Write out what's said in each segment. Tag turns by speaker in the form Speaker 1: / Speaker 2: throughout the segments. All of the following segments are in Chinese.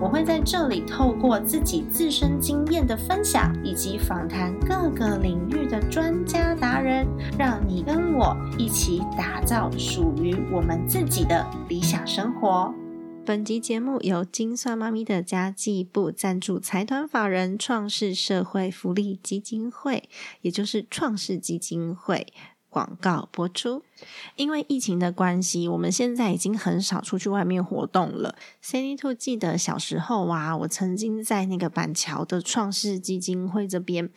Speaker 1: 我会在这里透过自己自身经验的分享，以及访谈各个领域的专家达人，让你跟我一起打造属于我们自己的理想生活。本集节目由金算妈咪的家计部赞助，财团法人创世社会福利基金会，也就是创世基金会广告播出。因为疫情的关系，我们现在已经很少出去外面活动了。Cindy Two 记得小时候啊，我曾经在那个板桥的创世基金会这边。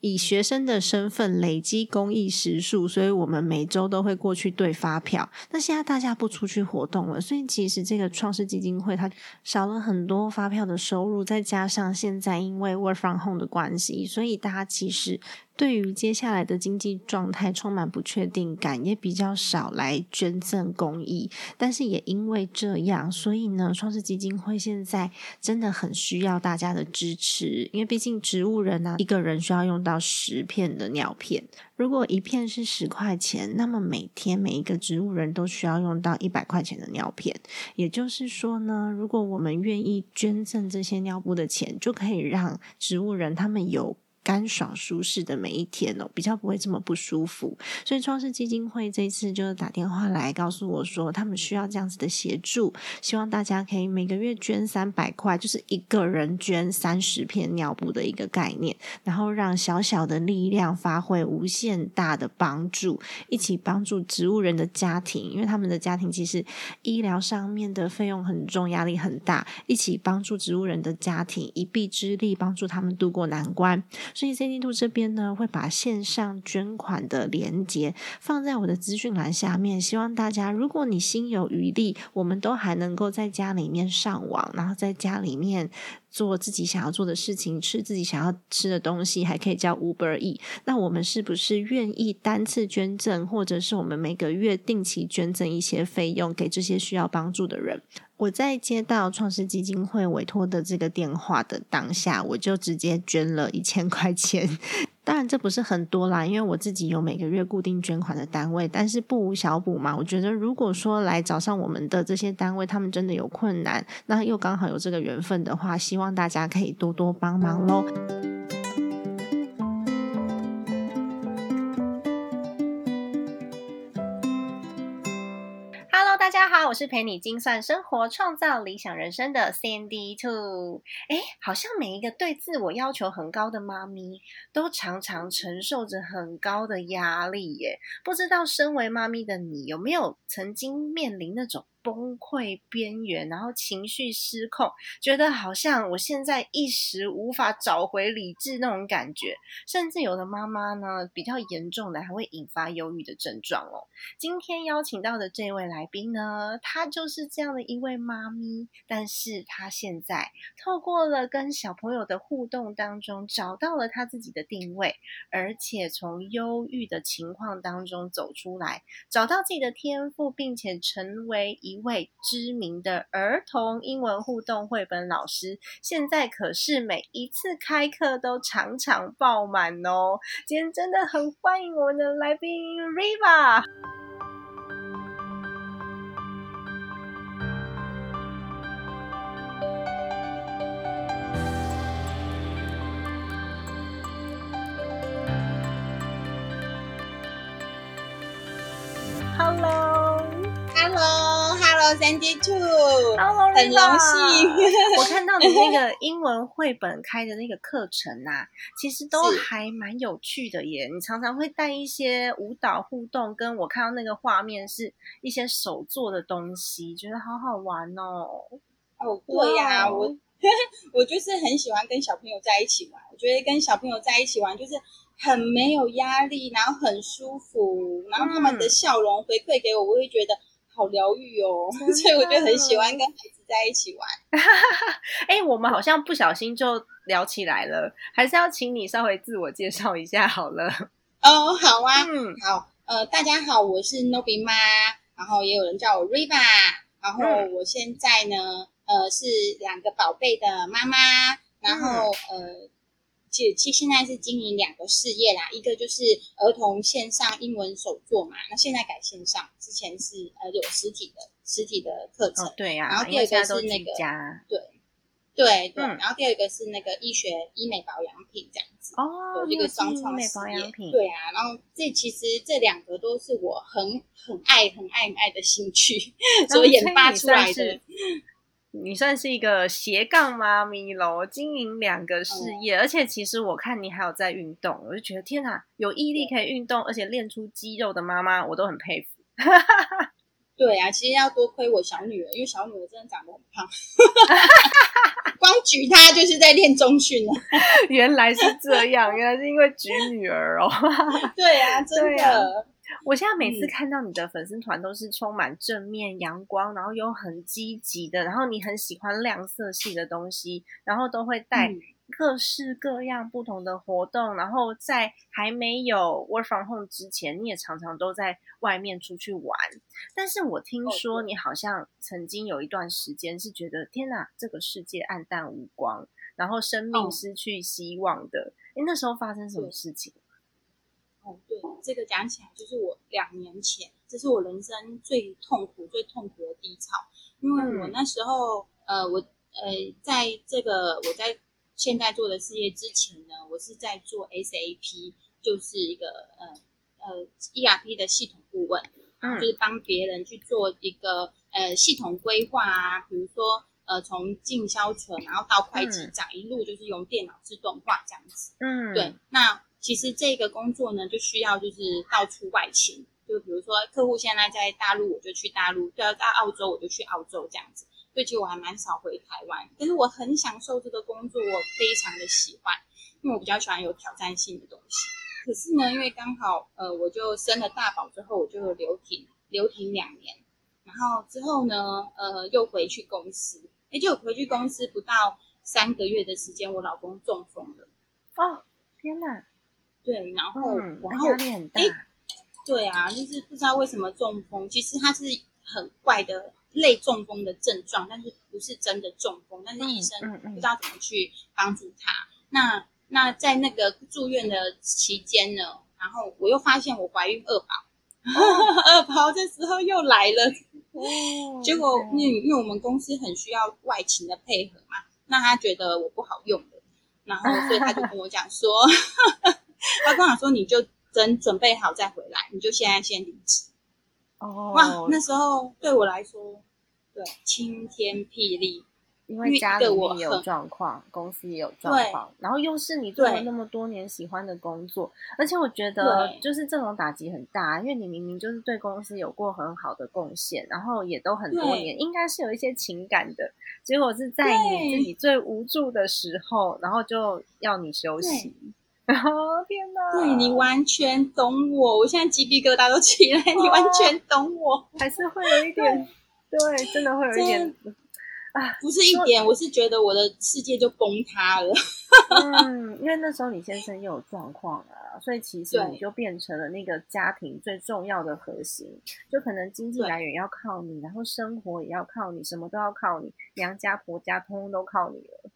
Speaker 1: 以学生的身份累积公益时数，所以我们每周都会过去对发票。那现在大家不出去活动了，所以其实这个创世基金会它少了很多发票的收入，再加上现在因为 work from home 的关系，所以大家其实对于接下来的经济状态充满不确定感，也比较少来捐赠公益。但是也因为这样，所以呢，创世基金会现在真的很需要大家的支持，因为毕竟植物人啊，一个人需要用到。十片的尿片，如果一片是十块钱，那么每天每一个植物人都需要用到一百块钱的尿片。也就是说呢，如果我们愿意捐赠这些尿布的钱，就可以让植物人他们有。干爽舒适的每一天哦，比较不会这么不舒服。所以创世基金会这次就打电话来告诉我说，他们需要这样子的协助，希望大家可以每个月捐三百块，就是一个人捐三十片尿布的一个概念，然后让小小的力量发挥无限大的帮助，一起帮助植物人的家庭，因为他们的家庭其实医疗上面的费用很重，压力很大，一起帮助植物人的家庭一臂之力，帮助他们度过难关。所以 C D 度这边呢，会把线上捐款的连接放在我的资讯栏下面。希望大家，如果你心有余力，我们都还能够在家里面上网，然后在家里面做自己想要做的事情，吃自己想要吃的东西，还可以叫 Uber E。那我们是不是愿意单次捐赠，或者是我们每个月定期捐赠一些费用给这些需要帮助的人？我在接到创世基金会委托的这个电话的当下，我就直接捐了一千块钱。当然这不是很多啦，因为我自己有每个月固定捐款的单位，但是不无小补嘛。我觉得如果说来找上我们的这些单位，他们真的有困难，那又刚好有这个缘分的话，希望大家可以多多帮忙喽。好我是陪你精算生活、创造理想人生的 Sandy Two。哎，好像每一个对自我要求很高的妈咪，都常常承受着很高的压力耶。不知道身为妈咪的你，有没有曾经面临那种？崩溃边缘，然后情绪失控，觉得好像我现在一时无法找回理智那种感觉，甚至有的妈妈呢，比较严重的还会引发忧郁的症状哦。今天邀请到的这位来宾呢，她就是这样的一位妈咪，但是她现在透过了跟小朋友的互动当中，找到了她自己的定位，而且从忧郁的情况当中走出来，找到自己的天赋，并且成为一。一位知名的儿童英文互动绘本老师，现在可是每一次开课都场场爆满哦！今天真的很欢迎我们的来宾 Riva。
Speaker 2: Hello，Hello。Sandy Two，
Speaker 1: 很
Speaker 2: 荣幸。
Speaker 1: 我看到你那个英文绘本开的那个课程啊，其实都还蛮有趣的耶。你常常会带一些舞蹈互动，跟我看到那个画面是一些手做的东西，觉得好好玩哦。
Speaker 2: 哦，对呀，我我就是很喜欢跟小朋友在一起玩。我觉得跟小朋友在一起玩就是很没有压力，然后很舒服，然后他们的笑容回馈给我，我会觉得。好疗愈哦，所以我就很喜欢跟孩子在一起玩。
Speaker 1: 哎，我们好像不小心就聊起来了，还是要请你稍微自我介绍一下好了。
Speaker 2: 哦，好啊，嗯，好，呃，大家好，我是 Nobi 妈，然后也有人叫我 Riva，然后
Speaker 1: 嗯
Speaker 2: 我现在呢，呃，是两个宝贝的妈妈，然后、
Speaker 1: 嗯
Speaker 2: 呃，其其实现在是经营两个事业啦，一个就是儿童线上英文手作嘛，那现在改线上，之前是呃有实体的实体的课程，
Speaker 1: 哦，对呀、
Speaker 2: 然后第二个是那个
Speaker 1: 家
Speaker 2: 对对对，
Speaker 1: 嗯
Speaker 2: 然后第二个是那个医学医美保养品这样子。
Speaker 1: 哦，
Speaker 2: 有一个双创
Speaker 1: 营美保
Speaker 2: 事业
Speaker 1: 养品，
Speaker 2: 对啊，然后这其实这两个都是我很很爱很爱很爱的兴趣 所研发出来的。
Speaker 1: 你算是一个斜杠妈咪喽，经营两个事
Speaker 2: 哦
Speaker 1: 业，而且其实我看你还有在运动，我就觉得天哪，有毅力可以运动，而且练出肌肉的妈妈，我都很佩服。
Speaker 2: 对啊，其实要多亏我小女儿，因为小女儿真的长得很胖，光举她就是在练中训了。
Speaker 1: 原来是这样，原来是因为举女儿哦。
Speaker 2: 对啊，真的。
Speaker 1: 我现在每次
Speaker 2: 嗯
Speaker 1: 看到你的粉丝团都是充满正面阳光，然后又很积极的，然后你很喜欢亮色系的东西，然后都会带
Speaker 2: 嗯
Speaker 1: 各式各样不同的活动，然后在还没有 work from home 之前，你也常常都在外面出去玩。但是我听
Speaker 2: 哦
Speaker 1: 说你好像曾经有一段时间是觉得天哪，这个世界暗淡无光，然后生命
Speaker 2: 哦
Speaker 1: 失去希望的。诶，那时候发生什么事情？
Speaker 2: 哦，对，这个讲起来就是我两年前，这是我人生最痛苦、最痛苦的低潮，因为我
Speaker 1: 嗯。
Speaker 2: 那时候，呃，我呃，在这个我在现在做的事业之前呢，我是在做 SAP，就是一个呃呃 ERP 的系统顾问，
Speaker 1: 嗯。
Speaker 2: 就是帮别人去做一个呃系统规划啊，比如说呃从进销存，然后到会计
Speaker 1: 嗯。
Speaker 2: 账，一路就是用电脑自动化这样子。
Speaker 1: 嗯，
Speaker 2: 对，那其实这个工作呢，就需要就是到处外勤，就比如说客户现在在大陆，我就去大陆；对啊，在澳洲我就去澳洲这样子。所以其实我还蛮少回台湾，但是我很享受这个工作，我非常的喜欢，因为我比较喜欢有挑战性的东西。可是呢，因为刚好呃，我就生了大宝之后，我就留停留停两年，然后之后呢，呃，又回去公司，哎，就回去公司不到三个月的时间，我老公中风了。
Speaker 1: 哦，天哪，
Speaker 2: 对，然后、
Speaker 1: 嗯，
Speaker 2: 然后
Speaker 1: 那压力很大。
Speaker 2: 诶对啊，就是不知道为什么中风，其实他是很怪的类中风的症状，但是不是真的中风，但是医生不知道怎么去帮助他。那那在那个住院的期间呢，然后我又发现我怀孕二宝，二宝这时候又来了，
Speaker 1: 哦
Speaker 2: 结果因为因为我们公司很需要外勤的配合嘛，那他觉得我不好用的，然后所以他就跟我讲说，他跟我说你就等准备好再回来，你就现在先离职。
Speaker 1: 哦，
Speaker 2: 哇，那时候对我来说，对晴天霹雳，
Speaker 1: 因为家里面也有状况，公司也有状况，然后又是你做了那么多年喜欢的工作，而且我觉得就是这种打击很大，因为你明明就是对公司有过很好的贡献，然后也都很多年，应该是有一些情感的，结果是在你
Speaker 2: 对
Speaker 1: 自己最无助的时候，然后就要你休息。哦天哪！
Speaker 2: 对你完全懂我，我现在鸡皮疙瘩都起来，你完全懂我，
Speaker 1: 还是会有一点，对，真的会有一点，
Speaker 2: 不是一点，我是觉得我的世界就崩塌了。
Speaker 1: 嗯，因为那时候你先生又有状况啊，所以其实你就变成了那个家庭最重要的核心，就可能经济
Speaker 2: 对
Speaker 1: 来源要靠你，然后生活也要靠你，什么都要靠你，娘家婆家通通都靠你了。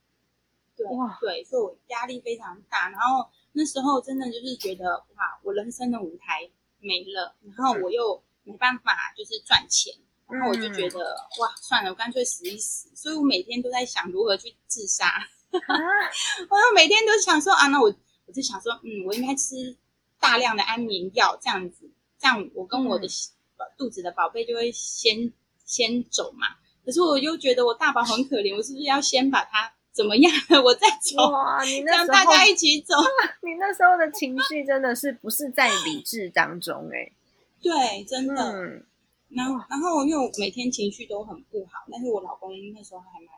Speaker 2: 对
Speaker 1: 哇
Speaker 2: 对，所以我压力非常大。然后那时候真的就是觉得哇，我人生的舞台没了，然后我又没办法就是赚钱，然后我就觉得、哇，算了，我干脆死一死。所以我每天都在想如何去自杀，
Speaker 1: 啊，
Speaker 2: 我每天都想说啊，那我我就想说，嗯，我应该吃大量的安眠药，这样子，这样我跟我的肚子的宝贝就会先先走嘛。可是我又觉得我大宝很可怜，我是不是要先把他怎么样了，我再走？
Speaker 1: 哇，你
Speaker 2: 这
Speaker 1: 那时候
Speaker 2: 大家一起走。
Speaker 1: 你那时候的情绪真的是不是在理智当中哎、
Speaker 2: 对，真的。
Speaker 1: 嗯，
Speaker 2: 然后，然后因为我每天情绪都很不好，但是我老公那时候还蛮，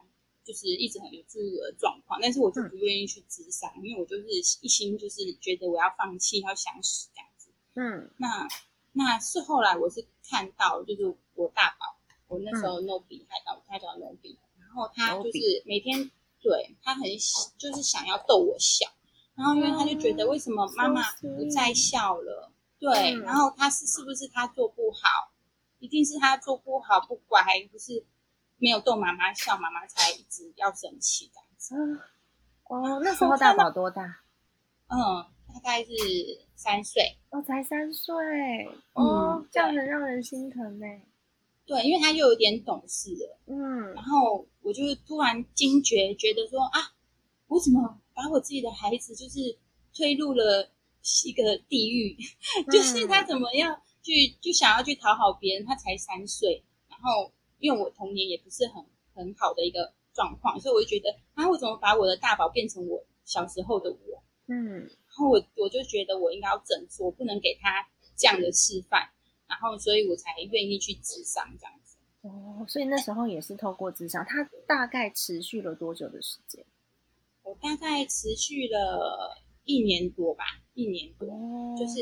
Speaker 2: 就是一直很有注意我的状况，但是我就不愿意去自杀，因为我就是一心就是觉得我要放弃，要想死这样子。
Speaker 1: 嗯
Speaker 2: 那那是后来我是看到，就是我大宝，我那时候 no 比，他叫他叫 no 比，然后他就是每天对他很就是想要逗我笑，然后因为他就觉得为什么妈妈不再笑了，对，
Speaker 1: 嗯
Speaker 2: 然后他是是不是他做不好？一定是他做不好不乖，还不是没有逗妈妈笑，妈妈才一直要生气这样子。
Speaker 1: 嗯，哦，那时候大宝多大？
Speaker 2: 嗯，大概是三岁。
Speaker 1: 哦，才三岁，
Speaker 2: 嗯
Speaker 1: 哦，这样很让人心疼呢。
Speaker 2: 对，因为他又有点懂事了，
Speaker 1: 嗯
Speaker 2: 然后我就突然惊觉，觉得说啊，我怎么把我自己的孩子就是推入了一个地狱？就是他怎么样去就想要去讨好别人？他才三岁，然后因为我童年也不是很很好的一个状况，所以我就觉得啊，我怎么把我的大宝变成我小时候的我？
Speaker 1: 嗯
Speaker 2: 然后我我就觉得我应该要整错，我不能给他这样的示范，然后所以我才愿意去智商这样子。
Speaker 1: 哦，所以那时候也是透过智商，它大概持续了多久的时间？
Speaker 2: 我大概持续了一年多吧，一年多，
Speaker 1: 哦
Speaker 2: 就是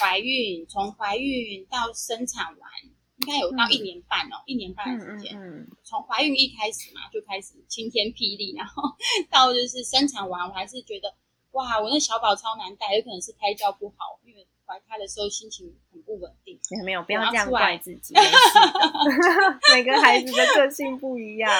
Speaker 2: 怀孕，从怀孕到生产完，应该有到一年半哦，一年半的时间。
Speaker 1: 嗯，
Speaker 2: 从怀孕一开始嘛，就开始晴天霹雳，然后到就是生产完，我还是觉得哇，我那小宝超难带，有可能是胎教不好，因为怀胎的时候心情很不稳定。
Speaker 1: 没有没有，不要这样怪自己，每个孩子的个性不一样。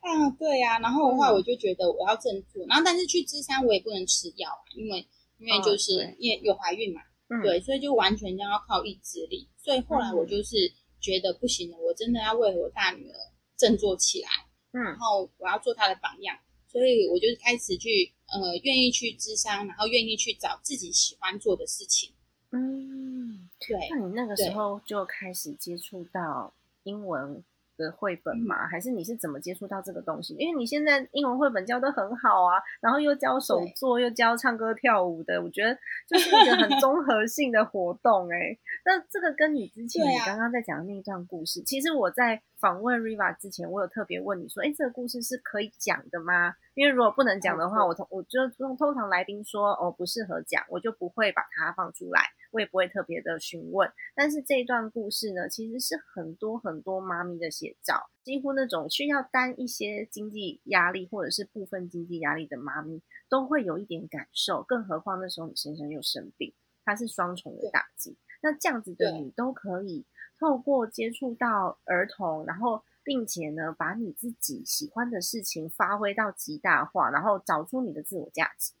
Speaker 2: 啊，对呀、然后的话，
Speaker 1: 嗯
Speaker 2: 我就觉得我要振作，然后但是去智商我也不能吃药啊，因为因为
Speaker 1: 哦
Speaker 2: 就是、
Speaker 1: 对
Speaker 2: 因为有怀孕嘛，
Speaker 1: 嗯，
Speaker 2: 对，所以就完全要靠意志力。所以后来我就是觉得不行了，我真的要为我大女儿振作起来，嗯然
Speaker 1: 嗯
Speaker 2: 后我要做她的榜样，所以我就开始去呃愿意去智商，然后愿意去找自己喜欢做的事情。
Speaker 1: 嗯，
Speaker 2: 对，
Speaker 1: 那你那个时候就开始接触到英文的绘本吗？还是你是怎么接触到这个东西？因为你现在英文绘本教的很好啊，然后又教手作，又教唱歌跳舞的，我觉得就是一个很 综合性的活动、欸。哎，那这个跟你之前你刚刚在讲的那一段故事，其实我在访问 Riva 之前，我有特别问你说，哎，这个故事是可以讲的吗？因为如果不能讲的话，
Speaker 2: 嗯
Speaker 1: 我通我就通通常来宾说哦不适合讲，我就不会把它放出来，我也不会特别的询问。但是这一段故事呢，其实是很多很多妈咪的写照，几乎那种需要担一些经济压力或者是部分经济压力的妈咪，都会有一点感受。更何况那时候你先生又生病，他是双重的打击。那这样子的你都可以透过接触到儿童，然后并且呢，把你自己喜欢的事情发挥到极大化，然后找出你的自我价值。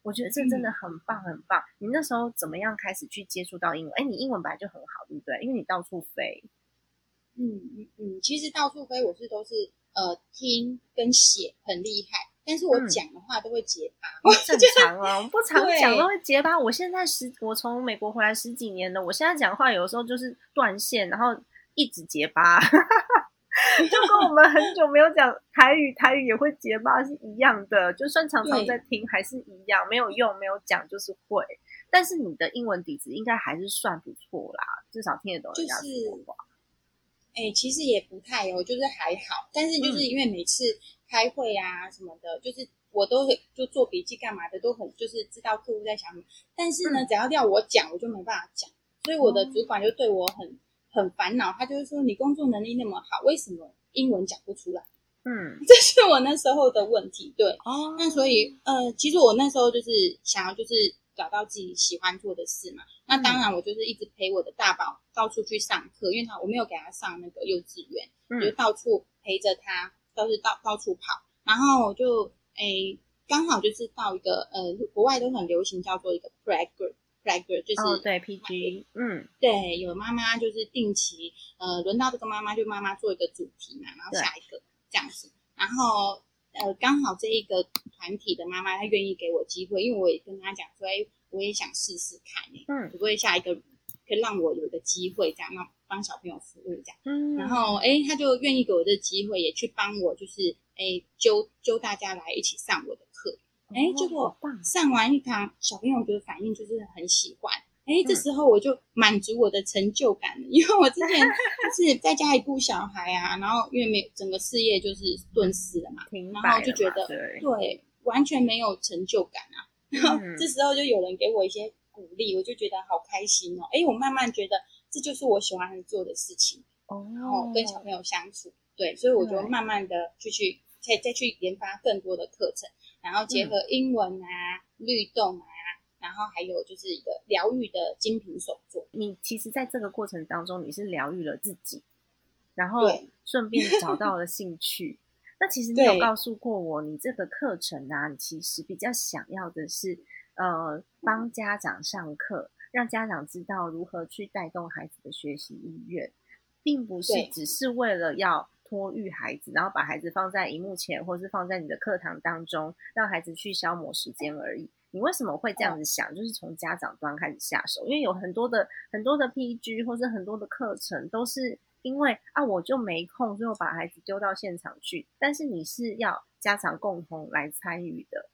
Speaker 1: 我觉得这真的很棒，很棒。你那时候怎么样开始去接触到英文？哎，你英文本来就很好，对不对？因为你到处飞。
Speaker 2: 嗯嗯嗯，其实到处飞我是都是呃听跟写很厉害，但是我
Speaker 1: 嗯
Speaker 2: 讲的话都会结巴。
Speaker 1: 正常啊，我们不常讲都会结巴。我现在十，我从美国回来十几年了，我现在讲话有时候就是断线，然后一直结巴，就跟我们很久没有讲台语，台语也会结巴是一样的。就算常常在听，还是一样，没有用，没有讲就是会。但是你的英文底子应该还是算不错啦，至少听得懂人家
Speaker 2: 就是
Speaker 1: 说话。
Speaker 2: 哎、其实也不太哦，就是还好，但是就是因为每次开会啊什么的，就是我都会就做笔记干嘛的，都很就是知道客户在想什么。但是呢，
Speaker 1: 嗯
Speaker 2: 只要要我讲，我就没办法讲，所以我的
Speaker 1: 哦
Speaker 2: 主管就对我很很烦恼，他就是说你工作能力那么好，为什么英文讲不出来？
Speaker 1: 嗯，
Speaker 2: 这是我那时候的问题。对，
Speaker 1: 哦
Speaker 2: 那所以呃，其实我那时候就是想要就是找到自己喜欢做的事嘛。那当然，我就是一直陪我的大宝到处去上课，因为他我没有给他上那个幼稚园，
Speaker 1: 嗯
Speaker 2: 就到处陪着他，都是到到处跑。然后我就诶，刚好就是到一个呃，国外都很流行叫做一个 playgirl，playgirl 就是、
Speaker 1: 哦，对，PG，嗯。
Speaker 2: 对，有妈妈就是定期，呃，轮到这个妈妈就妈妈做一个主题嘛，然后下一个这样子，然后呃，刚好这一个团体的妈妈她愿意给我机会，因为我也跟她讲说，哎，我也想试试看诶，
Speaker 1: 嗯
Speaker 2: 会不会下一个可以让我有一个机会这样，让帮小朋友服务这样，
Speaker 1: 嗯，
Speaker 2: 然后哎，她就愿意给我这个机会，也去帮我就是哎揪揪大家来一起上我的课，哎，结
Speaker 1: 哦
Speaker 2: 果上完一堂，小朋友觉得反应就是很喜欢。哎，这
Speaker 1: 嗯
Speaker 2: 时候我就满足我的成就感了，因为我之前就是在家里顾小孩啊，然后因为没整个事业就是顿失了嘛，然后就觉得
Speaker 1: 对，
Speaker 2: 完全没有成就感啊。然后
Speaker 1: 嗯
Speaker 2: 这时候就有人给我一些鼓励，我就觉得好开心哦。哎，我慢慢觉得这就是我喜欢做的事情，
Speaker 1: 哦
Speaker 2: 然后跟小朋友相处，对，所以我就
Speaker 1: 对
Speaker 2: 慢慢的就去再再去研发更多的课程，然后结合英文啊、律动啊，然后还有就是一个疗愈的精品手作。
Speaker 1: 你其实在这个过程当中，你是疗愈了自己，然后
Speaker 2: 对
Speaker 1: 顺便找到了兴趣。那其实你有告诉过我，你这个课程啊，你其实比较想要的是，呃，帮家长上课，让家长知道如何去带动孩子的学习意愿，并不是只是为了要托育孩子，然后把孩子放在荧幕前，或是放在你的课堂当中，让孩子去消磨时间而已。你为什么会这样子想？就是从家长端开始下手，因为有很多的很多的 PG 或是很多的课程都是因为啊我就没空，所以我把孩子丢到现场去。但是你是要家长共同来参与的，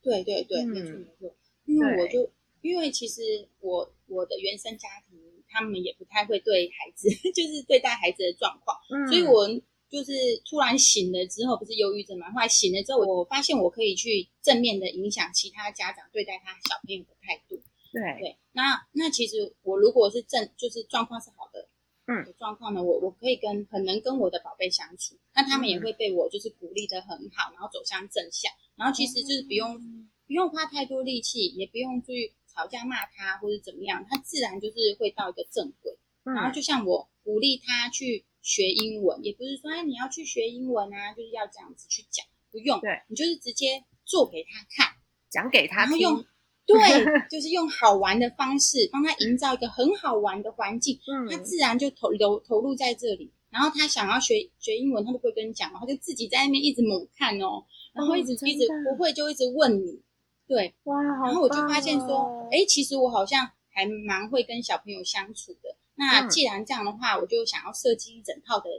Speaker 2: 对对对，
Speaker 1: 嗯
Speaker 2: 没错没错。因为我就因为其实我我的原生家庭，他们也不太会对孩子，就是对待孩子的状况，
Speaker 1: 嗯
Speaker 2: 所以我就是突然醒了之后，不是忧郁症嘛？后来醒了之后，我发现我可以去正面的影响其他家长对待他小朋友的态度。
Speaker 1: 对
Speaker 2: 对，那那其实我如果是正就是状况是好的，
Speaker 1: 嗯
Speaker 2: 的状况呢，我我可以跟很能跟我的宝贝相处，那他们也
Speaker 1: 嗯
Speaker 2: 会被我就是鼓励的很好，然后走向正向，然后其实就是不用、不用花太多力气，也不用去吵架骂他或者怎么样，他自然就是会到一个正轨。然后
Speaker 1: 嗯
Speaker 2: 就像我鼓励他去学英文，也不是说哎你要去学英文啊，就是要这样子去讲，不用，
Speaker 1: 对
Speaker 2: 你就是直接做给他看。
Speaker 1: 讲给他
Speaker 2: 然后用，对，就是用好玩的方式帮他营造一个很好玩的环境，他
Speaker 1: 嗯，
Speaker 2: 自然就投投投入在这里。然后他想要学学英文，他都不会跟你讲，然后就自己在那边一直猛看哦，然后一直、
Speaker 1: 哦
Speaker 2: 一直不会就一直问你，对。
Speaker 1: 哇，
Speaker 2: 然后我就
Speaker 1: 棒
Speaker 2: 发现说
Speaker 1: 哦，
Speaker 2: 哎、其实我好像还蛮会跟小朋友相处的。那
Speaker 1: 嗯
Speaker 2: 既然这样的话，我就想要设计一整套的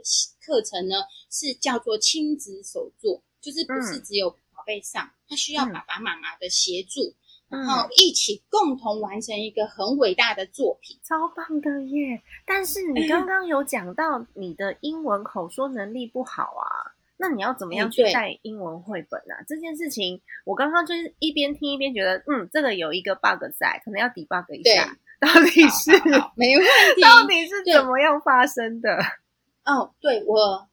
Speaker 2: 课程呢，是叫做亲子手作，就是不是
Speaker 1: 嗯
Speaker 2: 只有宝贝上，他需要
Speaker 1: 嗯
Speaker 2: 爸爸妈妈的协助，
Speaker 1: 嗯
Speaker 2: 然后一起共同完成一个很伟大的作品。
Speaker 1: 超棒的耶！但是你刚 刚有讲到你的英文口说能力不好啊，那你要怎么样去带英文绘本啊？这件事情我刚刚就是一边听一边觉得，嗯，这个有一个 bug 在，可能要 debug 一下，到底是
Speaker 2: 好好没问 题。
Speaker 1: 到底是怎么样发生的？
Speaker 2: 哦，对我，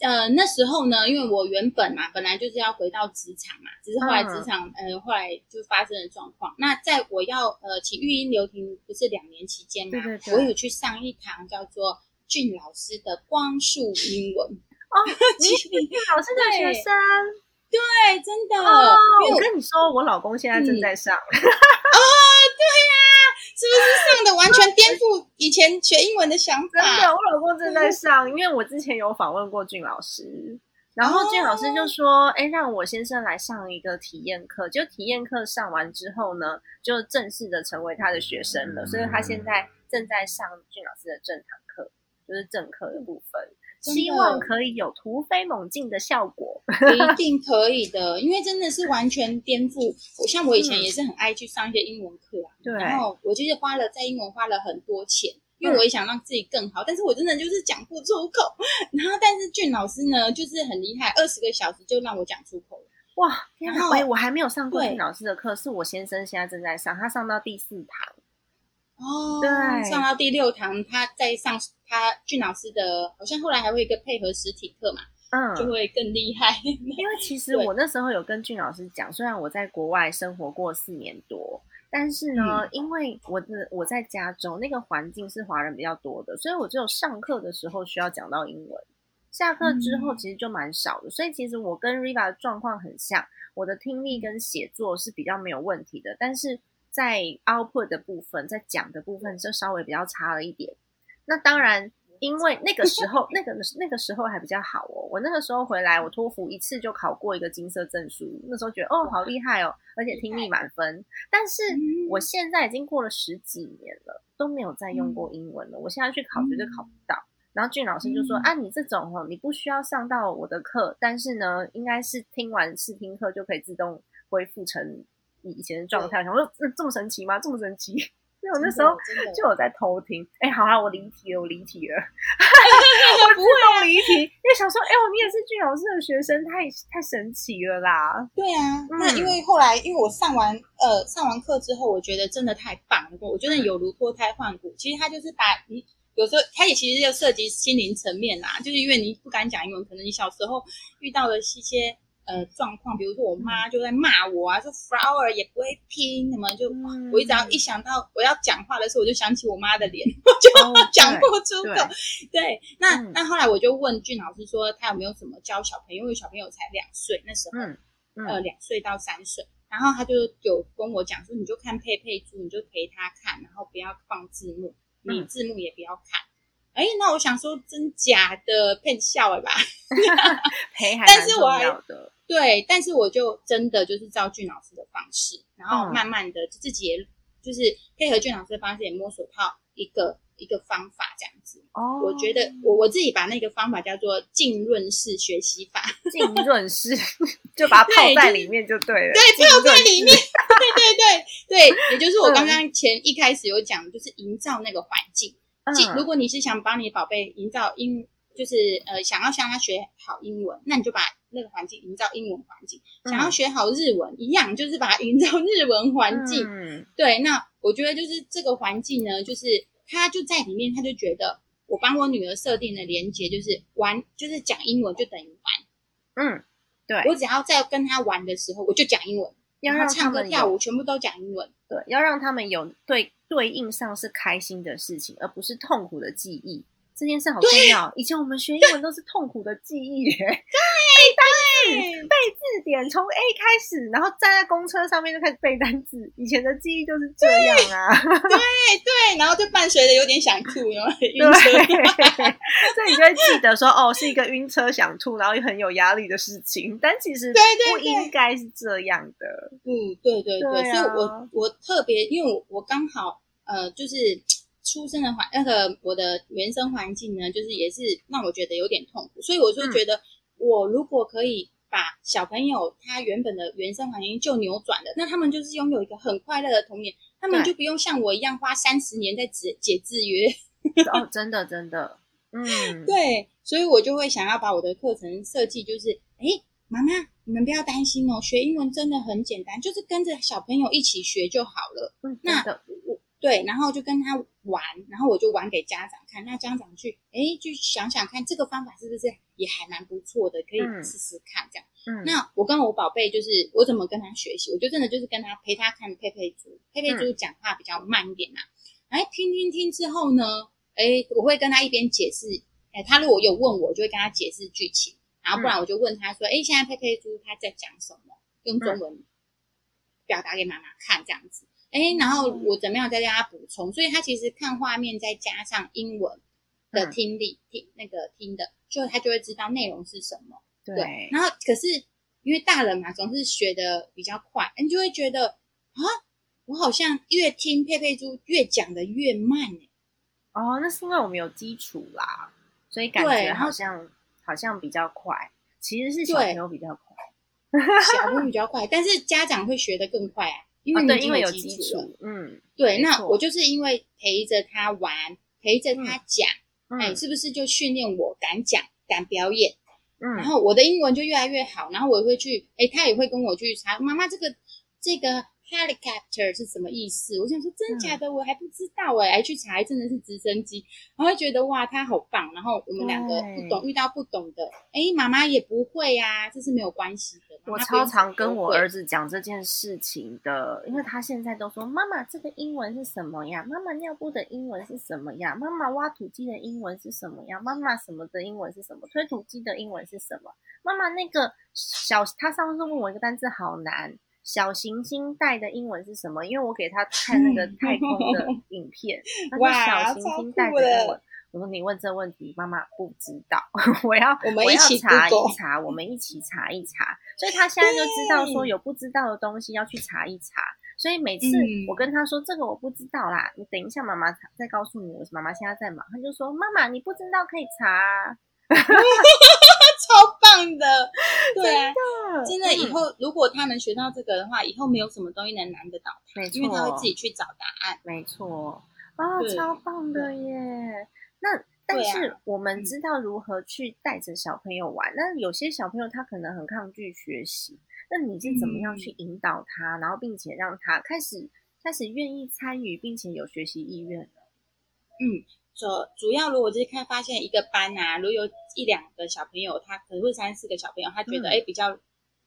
Speaker 2: 呃，那时候呢，因为我原本嘛，本来就是要回到职场嘛，只是后来
Speaker 1: 嗯
Speaker 2: 职场，呃，后来就发生了状况。那在我要呃请育婴留停不是两年期间嘛，
Speaker 1: 对对对
Speaker 2: 我有去上一堂叫做俊老师的光速英文。
Speaker 1: 哦，你老师的学生。
Speaker 2: 对，真的，
Speaker 1: 哦，
Speaker 2: 因为我
Speaker 1: 我跟你说，我老公现在正在上，对呀
Speaker 2: 是不是上的完全颠覆以前学英文的想
Speaker 1: 真的，
Speaker 2: 法？
Speaker 1: 我老公正在上，因为我之前有访问过俊老师，然后俊老师就说：“哎、让我先生来上一个体验课。”就体验课上完之后呢，就正式的成为他的学生了，所以他现在正在上俊老师的正堂课，就是正课的部分，希望可以有突飞猛进的效果。
Speaker 2: 一定可以的，因为真的是完全颠覆。我像我以前也是很爱去上一些英文课啊，
Speaker 1: 对
Speaker 2: 然后我就是花了在英文花了很多钱，因为我也想让自己更好，但是我真的就是讲不出口。然后，但是俊老师呢，就是很厉害，二十个小时就让我讲出口了。
Speaker 1: 哇，
Speaker 2: 然后
Speaker 1: 哎、我还没有上过俊老师的课，是我先生现在正在上，他上到第四堂。
Speaker 2: 哦，
Speaker 1: 对
Speaker 2: 上到第六堂，他在上他俊老师的，好像后来还会有一个配合实体课嘛，
Speaker 1: 嗯，
Speaker 2: 就会更厉害。
Speaker 1: 因为其实我那时候有跟俊老师讲，虽然我在国外生活过四年多，但是呢，
Speaker 2: 嗯
Speaker 1: 因为我的我在加州那个环境是华人比较多的，所以我只有上课的时候需要讲到英文，下课之后
Speaker 2: 嗯
Speaker 1: 其实就蛮少的。所以其实我跟 Riva 的状况很像，我的听力跟写作是比较没有问题的，但是在 output 的部分，在讲的部分就稍微比较差了一点。那当然。因为那个时候，那个那个时候还比较好哦。我那个时候回来，我托福一次就考过一个金色证书，那时候觉得哦，好厉害哦，而且听力满分。但是
Speaker 2: 嗯
Speaker 1: 我现在已经过了十几年了，都没有再用过英文了。我现在去考绝对考不到。然后俊老师就说：“
Speaker 2: 嗯
Speaker 1: 啊，你这种哦，你不需要上到我的课，但是呢，应该是听完试听课就可以自动恢复成你以前的状态。”我想说，这这么神奇吗？这么神奇？所以我那时候就有在偷听。哎，好啦，我离题了，我离题了。
Speaker 2: 我不会
Speaker 1: 动离题，因为想说，哎、呦，你也是俊老师的学生，太太神奇了啦！
Speaker 2: 对啊，
Speaker 1: 嗯
Speaker 2: 那因为后来，因为我上完呃上完课之后，我觉得真的太棒了，我觉得有如脱胎换骨。其实他就是把你有时候，它也其实就涉及心灵层面啦，就是因为你不敢讲英文，可能你小时候遇到的一些呃状况，比如说我妈就在骂我啊，说 flower 也不会拼，什么就、
Speaker 1: 嗯
Speaker 2: 我一只要一想到我要讲话的时候，我就想起我妈的脸，我就
Speaker 1: 哦
Speaker 2: 讲不出口。
Speaker 1: 对
Speaker 2: 对，那、
Speaker 1: 嗯
Speaker 2: 那后来我就问俊老师说，他有没有什么教小朋友？因为小朋友才两岁那时候，呃，两岁到三岁。然后他就有跟我讲说，你就看佩佩猪，你就陪他看，然后不要放字幕，你
Speaker 1: 嗯
Speaker 2: 字幕也不要看。哎、那我想说，真假的骗笑了吧？
Speaker 1: 陪还
Speaker 2: 是我还
Speaker 1: 要的，
Speaker 2: 对，但是我就真的就是照俊老师的方式，然后
Speaker 1: 嗯。
Speaker 2: 慢慢的自己也就是配合俊老师的方式，也摸索到一个一个方法这样子。
Speaker 1: 哦。
Speaker 2: 我觉得我我自己把那个方法叫做浸润式学习法，
Speaker 1: 浸润式，就把它泡在里面就对了，
Speaker 2: 对，泡在里面，对对对对，也就是我
Speaker 1: 嗯。
Speaker 2: 刚刚前一开始有讲，就是营造那个环境。嗯。如
Speaker 1: 嗯
Speaker 2: 果你是想帮你宝贝营造英，就是呃想要向他学好英文，那你就把那个环境营造英文环境；
Speaker 1: 嗯
Speaker 2: 想要学好日文，一样就是把它营造日文环境。
Speaker 1: 嗯
Speaker 2: 对，那我觉得就是这个环境呢，就是他就在里面，他就觉得我帮我女儿设定的连接就是玩，就是讲英文就等于玩。
Speaker 1: 嗯，对，
Speaker 2: 我只要在跟他玩的时候，我就讲英文，
Speaker 1: 要让他
Speaker 2: 唱歌跳舞全部都讲英文。
Speaker 1: 对，要让他们有对对应上是开心的事情，而不是痛苦的记忆。这件事好重要。以前我们学英文都是痛苦的记忆耶，
Speaker 2: 对
Speaker 1: 背字典从 A 开始，然后站在公车上面就开始背单词。以前的记忆就是这样啊。
Speaker 2: 对 对，然后就伴随着有点想吐，有没有晕，车？
Speaker 1: 所以你就会记得说，哦，是一个晕车想吐，然后又很有压力的事情。但其实
Speaker 2: 对对
Speaker 1: 不应该是这样的。
Speaker 2: 嗯，对对对，
Speaker 1: 对啊
Speaker 2: 所以我我特别，因为我我刚好呃，就是出生的环那个我的原生环境呢，就是也是让我觉得有点痛苦，所以我就
Speaker 1: 嗯。
Speaker 2: 觉得，我如果可以把小朋友他原本的原生环境就扭转了，那他们就是拥有一个很快乐的童年，他们就不用像我一样花三十年在解解制约。
Speaker 1: 哦，真的真的，嗯，
Speaker 2: 对，所以我就会想要把我的课程设计，就是，哎，妈妈，你们不要担心哦，学英文真的很简单，就是跟着小朋友一起学就好了。
Speaker 1: 嗯，
Speaker 2: 那
Speaker 1: 的，
Speaker 2: 我对，然后就跟他玩，然后我就玩给家长看，那家长去，哎，就想想看这个方法是不是也还蛮不错的，可以
Speaker 1: 嗯。
Speaker 2: 试试看这样。
Speaker 1: 嗯，
Speaker 2: 那我跟我宝贝就是我怎么跟他学习，我就真的就是跟他陪他看佩佩猪，佩佩
Speaker 1: 嗯。
Speaker 2: 猪讲话比较慢一点呐、哎，听听听之后呢，哎，我会跟他一边解释，哎，他如果有问我，我就会跟他解释剧情，然后不然
Speaker 1: 嗯。
Speaker 2: 我就问他说，哎，现在佩佩猪他在讲什么，用中
Speaker 1: 嗯。
Speaker 2: 文表达给妈妈看这样子，哎，然后
Speaker 1: 嗯
Speaker 2: 我怎么样再让他补充，所以他其实看画面再加上英文的
Speaker 1: 嗯
Speaker 2: 听力，听那个听的，就他就会知道内容是什么。
Speaker 1: 对，
Speaker 2: 然后可是因为大人嘛，总是学的比较快，你就会觉得啊，我好像越听佩佩猪越讲的越慢哎、
Speaker 1: 哦，那是因为我们有基础啦，所以感觉好像好像比较快，其实是小
Speaker 2: 对
Speaker 1: 朋友比较快。
Speaker 2: 小朋友比较快，但是家长会学的更快啊，因为
Speaker 1: 因为有
Speaker 2: 基。
Speaker 1: 础，嗯
Speaker 2: 对，那我就是因为陪着他玩，陪着他讲，哎、
Speaker 1: 嗯
Speaker 2: 是不是就训练我敢讲、敢表演？嗯然
Speaker 1: 嗯，
Speaker 2: 后我的英文就越来越好，然后我也会去，哎，他也会跟我去查，妈妈这个这个 helicopter 是什么意思？我想说真假的，我还不知道哎，还去查，真的是直升机，然后会觉得哇，他好棒。然后我们两个不懂，遇到不懂的，哎，妈妈也不会呀、这是没有关系的。
Speaker 1: 我超常跟我儿
Speaker 2: 子
Speaker 1: 子讲这件事情的，因为他现在都说妈妈这个英文是什么呀？妈妈尿布的英文是什么呀？妈妈挖土机的英文是什么呀？妈妈什么的英文是什么？推土机的英文是什么？妈妈那个小，他上次问我一个单词好难，小行星带的英文是什么？因为我给他看那个太空的 影片，他说
Speaker 2: 哇
Speaker 1: 小行星带的英文。我说你问这问题，妈妈不知道，我要
Speaker 2: 我们一起
Speaker 1: 要查一查，我们一起查一查。所以他现在就知道说有不知道的东西要去查一查。所以每次
Speaker 2: 嗯
Speaker 1: 我跟他说这个我不知道啦，你等一下妈妈再告诉你，我妈妈现在在忙，他就说妈妈你不知道可以查啊。
Speaker 2: 超棒的，对啊，真的。以
Speaker 1: 嗯。
Speaker 2: 后如果他能学到这个的话，以后没有什么东西能难得倒他，因为他会自己去找答案。
Speaker 1: 没错，啊，
Speaker 2: 对。
Speaker 1: 超棒的耶！那但是我们知道如何去带着小朋友玩，那有些小朋友他可能很抗拒学习，那你是怎么样
Speaker 2: 嗯。
Speaker 1: 去引导他，然后并且让他开始开始愿意参与，并且有学习意愿呢？
Speaker 2: 嗯，主主要如果就是看发现一个班啊，如果有一两个小朋友，他可能会三四个小朋友，他觉得
Speaker 1: 嗯
Speaker 2: 哎、诶比较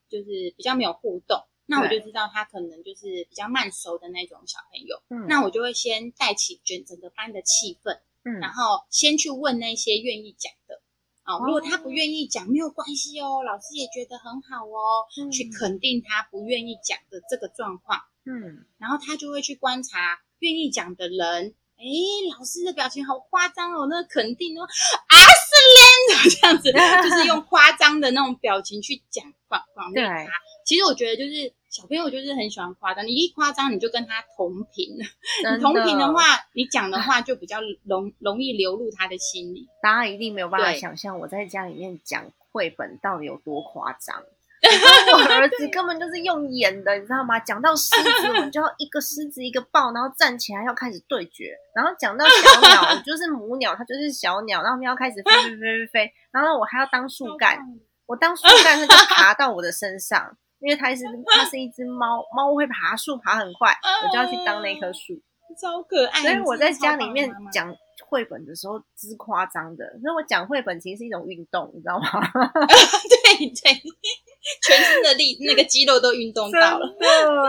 Speaker 2: 就是比较没有互动，那我就知道他可能就是比较慢熟的那种小朋友。
Speaker 1: 嗯
Speaker 2: 那我就会先带起整整个班的气氛，
Speaker 1: 嗯
Speaker 2: 然后先去问那些愿意讲的。哦，如果他不愿意讲，没有关系哦，老师也觉得很好哦，
Speaker 1: 嗯
Speaker 2: 去肯定他不愿意讲的这个状况，
Speaker 1: 嗯
Speaker 2: 然后他就会去观察愿意讲的人。诶，老师的表情好夸张哦，那个肯定哦，啊是 l 这样子，就是用夸张的那种表情去讲广广
Speaker 1: 对。
Speaker 2: 其实我觉得就是小朋友就是很喜欢夸张，你一夸张你就跟他同频，
Speaker 1: 真
Speaker 2: 你同频的话，你讲的话就比较容容易流入他的心里。
Speaker 1: 大家一定没有办法想象我在家里面讲绘本到底有多夸张。我儿子根本就是用演的，你知道吗？讲到狮子，我们就要一个狮子一个豹，然后站起来要开始对决。然后讲到小鸟，我就是母鸟，它就是小鸟，然后我们要开始飞飞飞飞飞。然后我还要当树干，我当树干，它就爬到我的身上，因为它是它是一只猫，猫会爬树爬很快，我就要去当那棵树。
Speaker 2: 超可爱。
Speaker 1: 所以我在家里面讲绘本的时候之夸张的，所以我讲绘本其实是一种运动，你知道吗？
Speaker 2: 对对，全身的力那个肌肉都运动到了。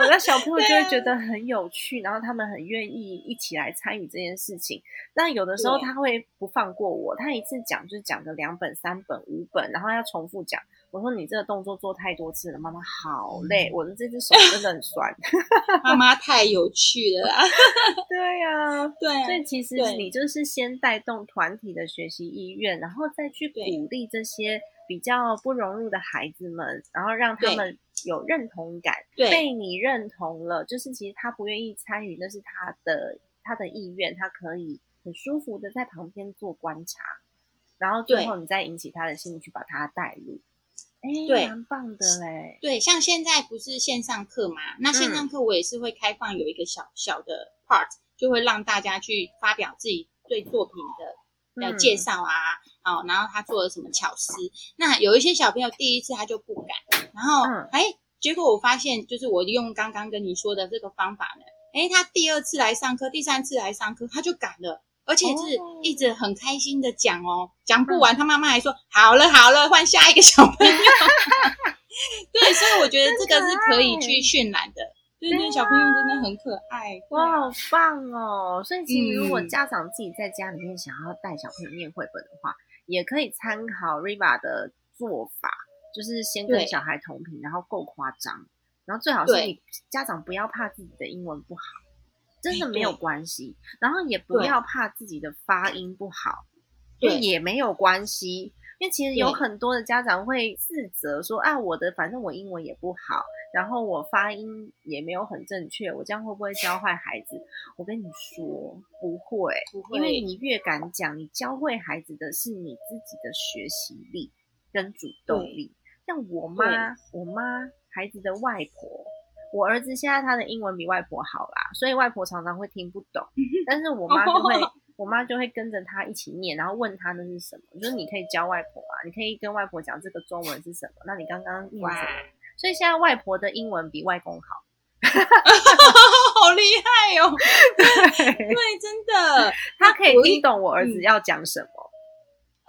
Speaker 1: 那小朋友就会觉得很有趣，然后他们很愿意一起来参与这件事情。那有的时候他会不放过我，他一次讲就讲个两本、三本、五本，然后要重复讲。我说你这个动作做太多次了，妈妈好累，我的这只手真的很酸。
Speaker 2: 妈妈太有趣了啦。
Speaker 1: 对呀、
Speaker 2: 对啊
Speaker 1: 所以其实你就是先带动团体的学习意愿，然后再去鼓励这些比较不融入的孩子们，然后让他
Speaker 2: 对
Speaker 1: 们有认同感，被你认同了，就是其实他不愿意参与，那是他的他的意愿，他可以很舒服的在旁边做观察，然后最
Speaker 2: 对
Speaker 1: 后你再引起他的兴趣，把他带入，哎，
Speaker 2: 对
Speaker 1: 蛮棒的嘞，
Speaker 2: 对，像现在不是线上课嘛？那线
Speaker 1: 嗯
Speaker 2: 上课我也是会开放有一个小小的 part，就会让大家去发表自己对作品的呃
Speaker 1: 嗯
Speaker 2: 介绍啊，哦，然后他做了什么巧思。那有一些小朋友第一次他就不敢，然后
Speaker 1: 嗯
Speaker 2: 哎、结果我发现就是我用刚刚跟你说的这个方法呢，哎，他第二次来上课，第三次来上课他就敢了。而且是
Speaker 1: 哦
Speaker 2: 一直很开心的讲哦，讲不完，他妈妈还说好了好了，换下一个小朋友。对，所以我觉得这个是可以去渲染的。对对，小朋友真的很可爱。
Speaker 1: 哇，好棒哦！所以其实如果
Speaker 2: 嗯
Speaker 1: 家长自己在家里面想要带小朋友念绘本的话，也可以参考 Riva 的做法，就是先跟小孩同频，然后够夸张，然后最好是你家长不要怕自己的英文不好，真的
Speaker 2: 哎
Speaker 1: 没有关系，然后也不要怕自己的发音不好，
Speaker 2: 对
Speaker 1: 也没有关系。因为其实有很多的家长会自责说啊，我的反正我英文也不好，然后我发音也没有很正确，我这样会不会教坏孩子？我跟你说，不会，
Speaker 2: 不会
Speaker 1: 因为你越敢讲，你教会孩子的是你自己的学习力跟主动力。像我妈，我妈孩子的外婆，我儿子现在他的英文比外婆好啦，所以外婆常常会听不懂，但是我妈就会。我妈就会跟着他一起念，然后问他那是什么，就是你可以教外婆啊，你可以跟外婆讲这个中文是什么。那你刚刚念什么？所以现在外婆的英文比外公好，
Speaker 2: 好厉害哦！
Speaker 1: 对，
Speaker 2: 对，真的
Speaker 1: 他可以
Speaker 2: 我
Speaker 1: 听懂我儿子
Speaker 2: 嗯
Speaker 1: 要讲什么，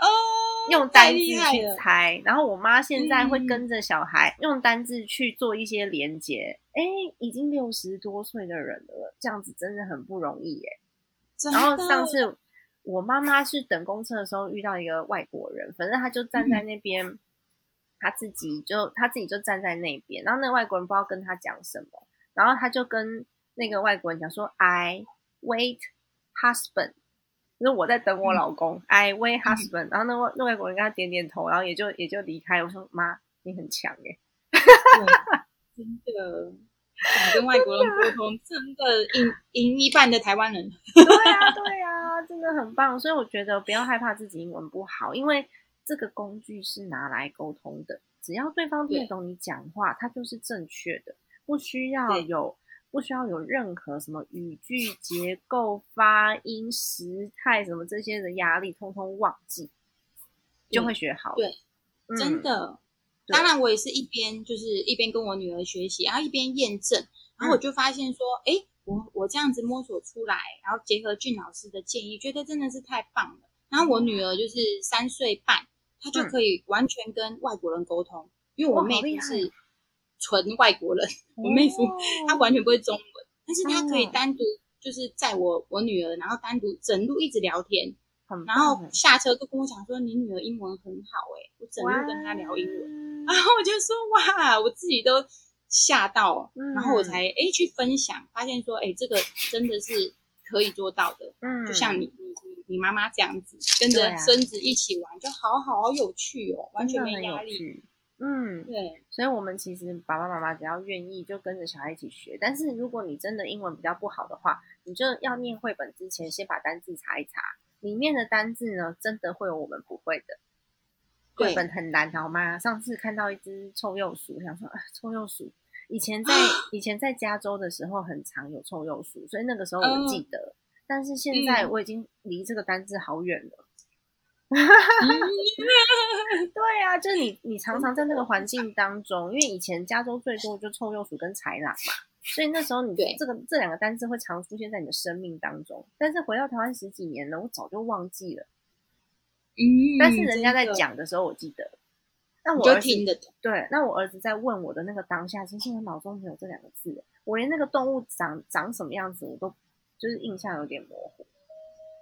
Speaker 2: 哦，
Speaker 1: 用单字去猜。然后我妈现在会
Speaker 2: 嗯
Speaker 1: 跟着小孩用单字去做一些连接。哎，已经六十多岁的人了，这样子真的很不容易耶。然后上次我妈妈是等公车的时候遇到一个外国人，反正他就站在那边，他自己就他自己就站在那边，然后那个外国人不知道跟他讲什么，然后他就跟那个外国人讲说：“I wait husband。”就是我在等我老公、i wait husband。然后那外那外国人跟他点点头，然后也就也就离开。我说：“妈，你很强耶。
Speaker 2: 对真的。想跟外国人沟通，真的赢赢一半的台湾人。”
Speaker 1: 对啊，对啊，真的很棒。所以我觉得不要害怕自己英文不好，因为这个工具是拿来沟通的。只要对方听得懂你讲话，它就是正确的，不需要有不需要有任何什么语句结构、发音、时态什么这些的压力，通通忘记，就会学好了。
Speaker 2: 对
Speaker 1: 嗯
Speaker 2: 真的。
Speaker 1: 对
Speaker 2: 当然，我也是一边就是一边跟我女儿学习，然后一边验证，然后我就发现说，哎、我我这样子摸索出来，然后结合俊老师的建议，觉得真的是太棒了。然后我女儿就是三岁半，她就
Speaker 1: 嗯
Speaker 2: 可以完全跟外国人沟通，因为我妹不是纯外国人，我妹夫 他完全不会中文，但是他可以
Speaker 1: 哦
Speaker 2: 单独就是载我我女儿，然后单独整路一直聊天，然后下车就跟我讲说你女儿英文很好哎、我整路跟她聊英文，然后我就说哇，我自己都吓到，
Speaker 1: 嗯
Speaker 2: 然后我才哎去分享，发现说哎这个真的是可以做到的，
Speaker 1: 嗯。
Speaker 2: 就像你你你你妈妈这样子，跟着孙子一起玩，就好好好有趣哦，完全没压力。
Speaker 1: 趣嗯，
Speaker 2: 对，
Speaker 1: 所以我们其实爸爸妈妈只要愿意，就跟着小孩一起学。但是如果你真的英文比较不好的话，你就要念绘本之前，先把单字查一查，里面的单字呢，真的会有我们不会的。绘本很难，好吗？上次看到一只臭鼬鼠，想说啊，臭鼬鼠。以前在 以前在加州的时候，很常有臭鼬鼠，所以那个时候我记得。但是现在
Speaker 2: 嗯
Speaker 1: 我已经离这个单字好远了。对啊，就是你，你常常在那个环境当中，因为以前加州最多就臭鼬鼠跟豺狼嘛，所以那时候你这个这两个单字会常出现在你的生命当中。但是回到台湾十几年了，我早就忘记了。
Speaker 2: 嗯，
Speaker 1: 但是人家在，讲的时候，我记得。那我儿子
Speaker 2: 听得懂。
Speaker 1: 对，那我儿子在问我的那个当下，其实我脑中没有这两个字，我连那个动物长长什么样子，我都就是印象有点模糊。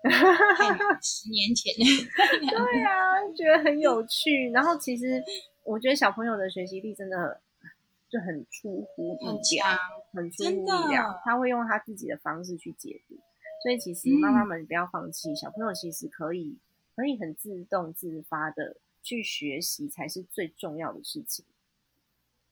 Speaker 2: 十年前，
Speaker 1: 对啊，觉得很有趣。然后其实我觉得小朋友的学习力真的就很出乎意料，很出乎意料。他会用他自己的方式去解读，所以其实
Speaker 2: 嗯
Speaker 1: 妈妈们不要放弃，小朋友其实可以可以很自动自发的去学习，才是最重要的事情。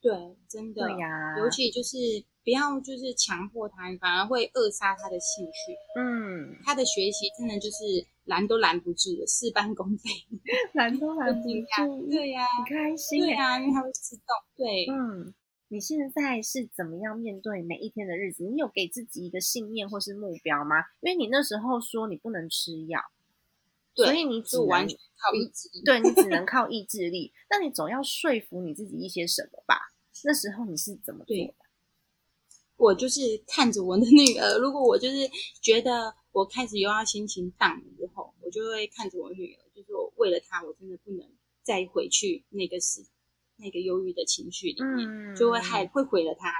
Speaker 2: 对，真的，
Speaker 1: 对呀、
Speaker 2: 尤其就是不要就是强迫他，反而会扼杀他的兴趣。
Speaker 1: 嗯，
Speaker 2: 他的学习真的就是拦都拦不住的，事半功倍。
Speaker 1: 拦都拦不 住，
Speaker 2: 对呀、
Speaker 1: 很开心。
Speaker 2: 对呀、因为他会自动。对，
Speaker 1: 嗯，你现在是怎么样面对每一天的日子？你有给自己一个信念或是目标吗？因为你那时候说你不能吃药，
Speaker 2: 对
Speaker 1: 所以你只
Speaker 2: 完全靠意志力。
Speaker 1: 对你只能靠意志力。那你总要说服你自己一些什么吧？那时候你是怎么做的？
Speaker 2: 我就是看着我的女儿，如果我就是觉得我开始又要心情荡了之后，我就会看着我女儿，就是我为了她，我真的不能再回去那个时那个忧郁的情绪里面，
Speaker 1: 嗯。
Speaker 2: 就会害会毁了她。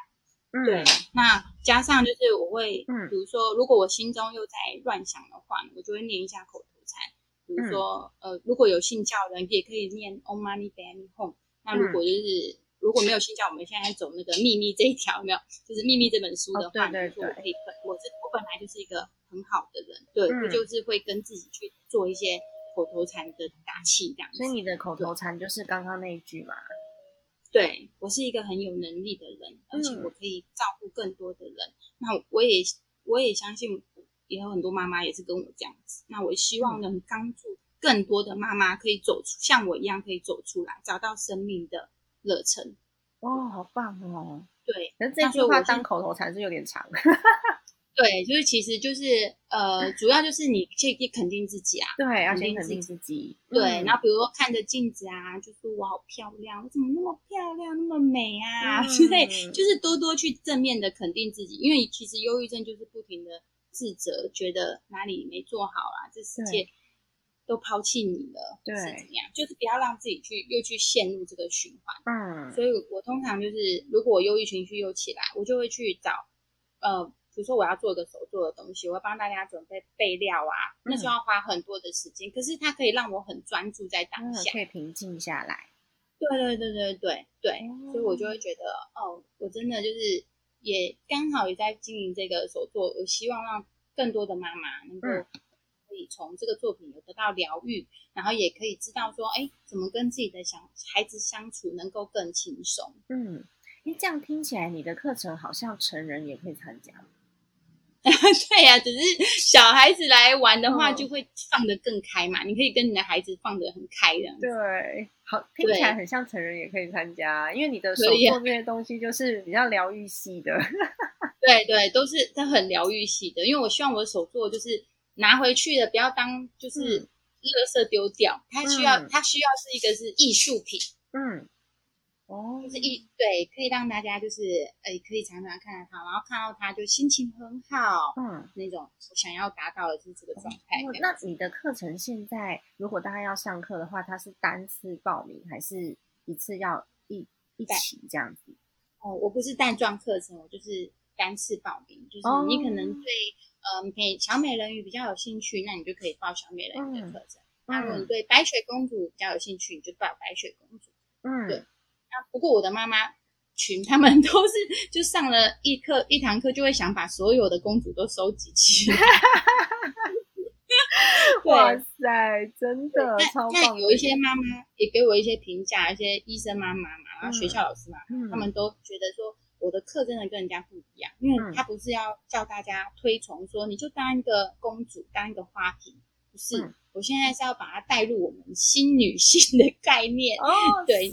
Speaker 1: 嗯。
Speaker 2: 对，那加上就是我会，
Speaker 1: 嗯。
Speaker 2: 比如说，如果我心中又在乱想的话，我就会念一下口头禅，比如说，
Speaker 1: 嗯。
Speaker 2: 呃，如果有信教的人也可以念 Om Mani Padme Hum。那如果就是、如果没有信教，我们现在走那个秘密这一条，有没有？就是秘密这本书的话，
Speaker 1: 哦对对对
Speaker 2: 可以本我这我本来就是一个很好的人，对，
Speaker 1: 嗯
Speaker 2: 我就是会跟自己去做一些口头禅的打气，这样子。
Speaker 1: 所以你的口头禅就是刚刚那一句嘛？
Speaker 2: 对我是一个很有能力的人，而且
Speaker 1: 嗯
Speaker 2: 我可以照顾更多的人。那我也我也相信，也有很多妈妈也是跟我这样子。那我希望能帮助更多的妈妈可以走出像我一样可以走出来，找到生命的热忱。
Speaker 1: 哦，好棒哦！
Speaker 2: 对
Speaker 1: 可是这句话当口头禅是有点长。
Speaker 2: 对，就是其实就是呃，主要就是你去肯定自己啊。
Speaker 1: 对，要
Speaker 2: 肯定
Speaker 1: 先肯定
Speaker 2: 自
Speaker 1: 自己。
Speaker 2: 对，
Speaker 1: 嗯
Speaker 2: 然后比如说看着镜子啊，就说我好漂亮，我怎么那么漂亮，那么美啊，
Speaker 1: 嗯
Speaker 2: 之类，就是多多去正面的肯定自己，因为其实忧郁症就是不停的自责，觉得哪里没做好啊，这世界都抛弃你了，
Speaker 1: 对
Speaker 2: 是怎么样？就是不要让自己去又去陷入这个循环。
Speaker 1: 嗯
Speaker 2: 所以我通常就是，如果我忧郁情绪又起来，我就会去找，呃，比如说我要做一个手做的东西，我会帮大家准备备料啊，那就要花很多的时间，可是它可以让我很专注在当
Speaker 1: 嗯，
Speaker 2: 下。
Speaker 1: 可以平静下来。
Speaker 2: 对对对对对对，
Speaker 1: 哦
Speaker 2: 所以我就会觉得，哦，我真的就是也刚好也在经营这个手作，我希望让更多的妈妈能够
Speaker 1: 嗯
Speaker 2: 可以从这个作品有得到疗愈，然后也可以知道说，哎，怎么跟自己的小孩子相处能够更轻松。
Speaker 1: 嗯，因为，这样听起来你的课程好像成人也可以参加。
Speaker 2: 对呀、只是小孩子来玩的话，
Speaker 1: 嗯
Speaker 2: 就会放得更开嘛。你可以跟你的孩子放得很开的。
Speaker 1: 对，好，听起来很像成人也可以参加，因为你的手
Speaker 2: 可以啊
Speaker 1: 做这些东西就是比较疗愈系的。
Speaker 2: 对对，都是都很疗愈系的。因为我希望我的手作就是拿回去的，不要当就是
Speaker 1: 嗯
Speaker 2: 垃圾丢掉，它需要
Speaker 1: 嗯
Speaker 2: 它需要是一个是艺术品，
Speaker 1: 嗯，哦
Speaker 2: 就是艺对，可以让大家就是呃可以常常看到它，然后看到它就心情很好。
Speaker 1: 嗯。
Speaker 2: 那种我想要达到的就是这个状态。
Speaker 1: 那你的课程现在，如果大家要上课的话，它是单次报名，还是一次要一一起这样子？
Speaker 2: 哦，我不是带状课程，我就是单次报名，就是你可能对嗯给小美人鱼比较有兴趣，那你就可以报小美人鱼的课程。那如果你对白雪公主比较有兴趣，你就报白雪公主。嗯，对。那不过我的妈妈群，他们都是就上了一课一堂课，就会想把所有的公主都收集起来。
Speaker 1: 哇塞，真的超棒！
Speaker 2: 那有一些妈妈也给我一些评价，一些医生妈妈嘛，然后学校老师嘛，他们都觉得说我的课真的跟人家不一样，因为他不是要叫大家推崇说你就当一个公主，当一个花瓶，不是。我现在是要把它带入我们新女性的概念
Speaker 1: 哦，
Speaker 2: 对，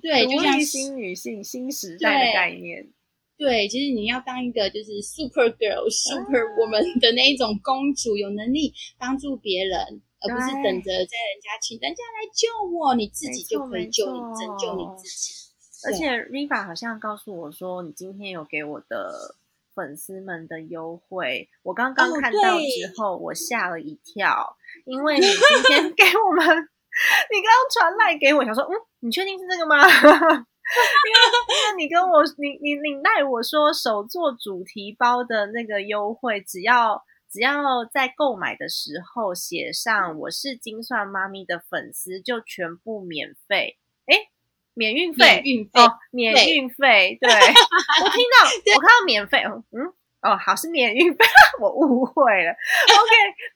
Speaker 2: 对，就像
Speaker 1: 新女性新时代的概念。
Speaker 2: 对，其实你要当一个就是 super girl、super woman 的那一种公主，有能力帮助别人，而不是等着在人家请人家来救我，你自己就可以救你、拯救你自己。
Speaker 1: 而且 Riva 好像告诉我说，你今天有给我的粉丝们的优惠，我刚刚看到之后，我吓了一跳，因为你今天 给我们，你刚刚传来给我，想说，嗯，你确定是这个吗？因 为因为你跟我你你你带我说手做主题包的那个优惠，只要只要在购买的时候写上我是金算妈咪的粉丝，就全部免费。哎，免运费，
Speaker 2: 运费，
Speaker 1: 免运费。对，我听到 我看到免费，嗯，哦，好是免运费，我误会了。OK，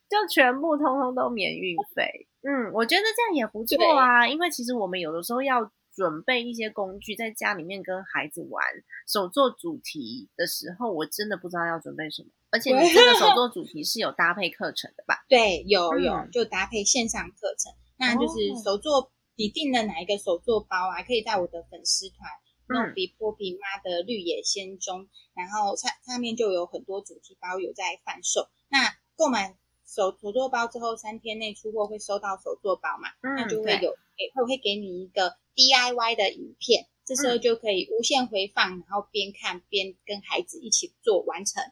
Speaker 1: 就全部通通都免运费。嗯，我觉得这样也不错啊，因为其实我们有的时候要。准备一些工具，在家里面跟孩子玩手作主题的时候，我真的不知道要准备什么。而且你这个手作主题是有搭配课程的吧？
Speaker 2: 对，有有，就搭配线上课程。那就是手作，你订了哪一个手作包啊？可以在我的粉丝团“弄比波比妈的绿野仙踪”，然后上上面就有很多主题包有在贩售。那购买手手作包之后，三天内出货会收到手作包嘛？那就会有给会会给你一个。DIY 的影片，这时候就可以无限回放，然后边看边跟孩子一起做完成。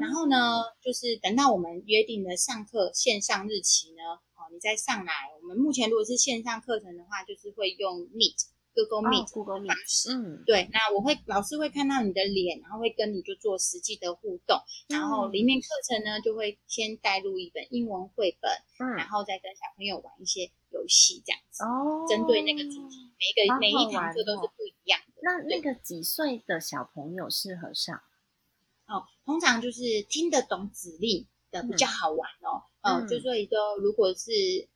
Speaker 2: 然后呢，就是等到我们约定的上课线上日期呢，哦，你再上来。我们目前如果是线上课程的话，就是会用 Meet。Google Meet 方式，嗯，对，那我会老师会看到你的脸，然后会跟你就做实际的互动，然后里面课程呢就会先带入一本英文绘本，嗯，然后再跟小朋友玩一些游戏这样子，哦，针对那个主题，每一个每一堂课都是不一样的。
Speaker 1: 那那个几岁的小朋友适合上？
Speaker 2: 哦，通常就是听得懂指令的比较好玩哦，嗯，就说一个如果是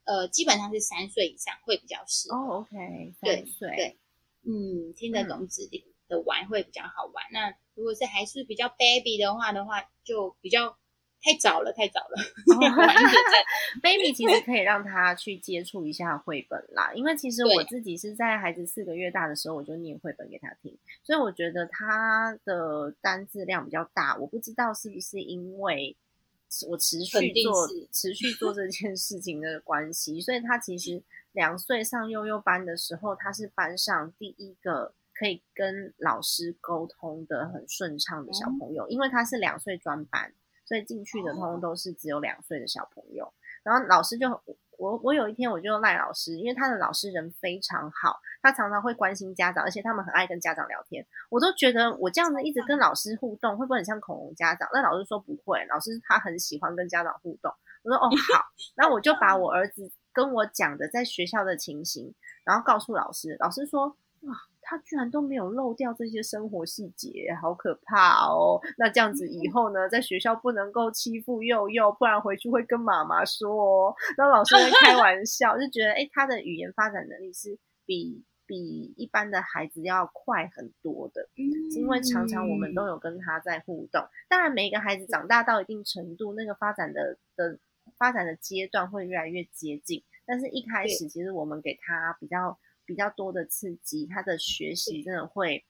Speaker 2: 呃，基本上是三岁以上会比较适合。
Speaker 1: 哦，OK，三岁，
Speaker 2: 对，嗯，听得懂指令的玩会比较好玩。那如果是还是比较 baby 的话的话，就比较太早了，太早了。
Speaker 1: baby 其实可以让他去接触一下绘本啦，因为其实我自己是在孩子四个月大的时候我就念绘本给他听，所以我觉得他的单字量比较大。我不知道是不是因为。我持续做 持续做这件事情的关系，所以他其实两岁上幼幼班的时候，他是班上第一个可以跟老师沟通的很顺畅的小朋友，因为他是两岁专班，所以进去的通通都是只有两岁的小朋友，然后老师就。我我有一天我就赖老师，因为他的老师人非常好，他常常会关心家长，而且他们很爱跟家长聊天。我都觉得我这样子一直跟老师互动，会不会很像恐龙家长？那老师说不会，老师他很喜欢跟家长互动。我说哦好，那我就把我儿子跟我讲的在学校的情形，然后告诉老师。老师说哇。他居然都没有漏掉这些生活细节，好可怕哦！那这样子以后呢，在学校不能够欺负佑佑，不然回去会跟妈妈说哦。那老师会开玩 笑，就觉得哎，他的语言发展能力是比比一般的孩子要快很多的，因为常常我们都有跟他在互动。当然，每一个孩子长大到一定程度，那个发展的的发展的阶段会越来越接近，但是一开始其实我们给他比较。比较多的刺激，他的学习真的会，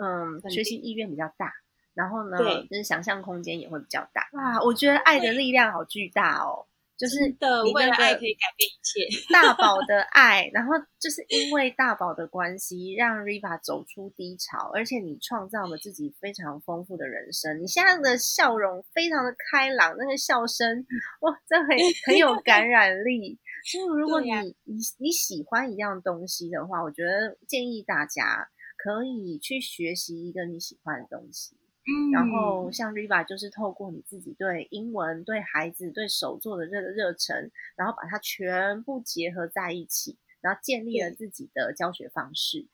Speaker 1: 嗯，学习意愿比较大，然后呢，就是想象空间也会比较大。哇，我觉得爱的力量好巨大哦，就是
Speaker 2: 的，为了爱可以改变一切。
Speaker 1: 大宝 的爱，然后就是因为大宝的关系，让 Riva 走出低潮，而且你创造了自己非常丰富的人生。你现在的笑容非常的开朗，那个笑声，哇，这很很有感染力。所以，如果你你你喜欢一样东西的话，我觉得建议大家，可以去学习一个你喜欢的东西。
Speaker 2: 嗯
Speaker 1: 然后像 Riva 就是透过你自己对英文、对孩子、对手作的这个热忱，然后把它全部结合在一起，然后建立了自己的教学方式。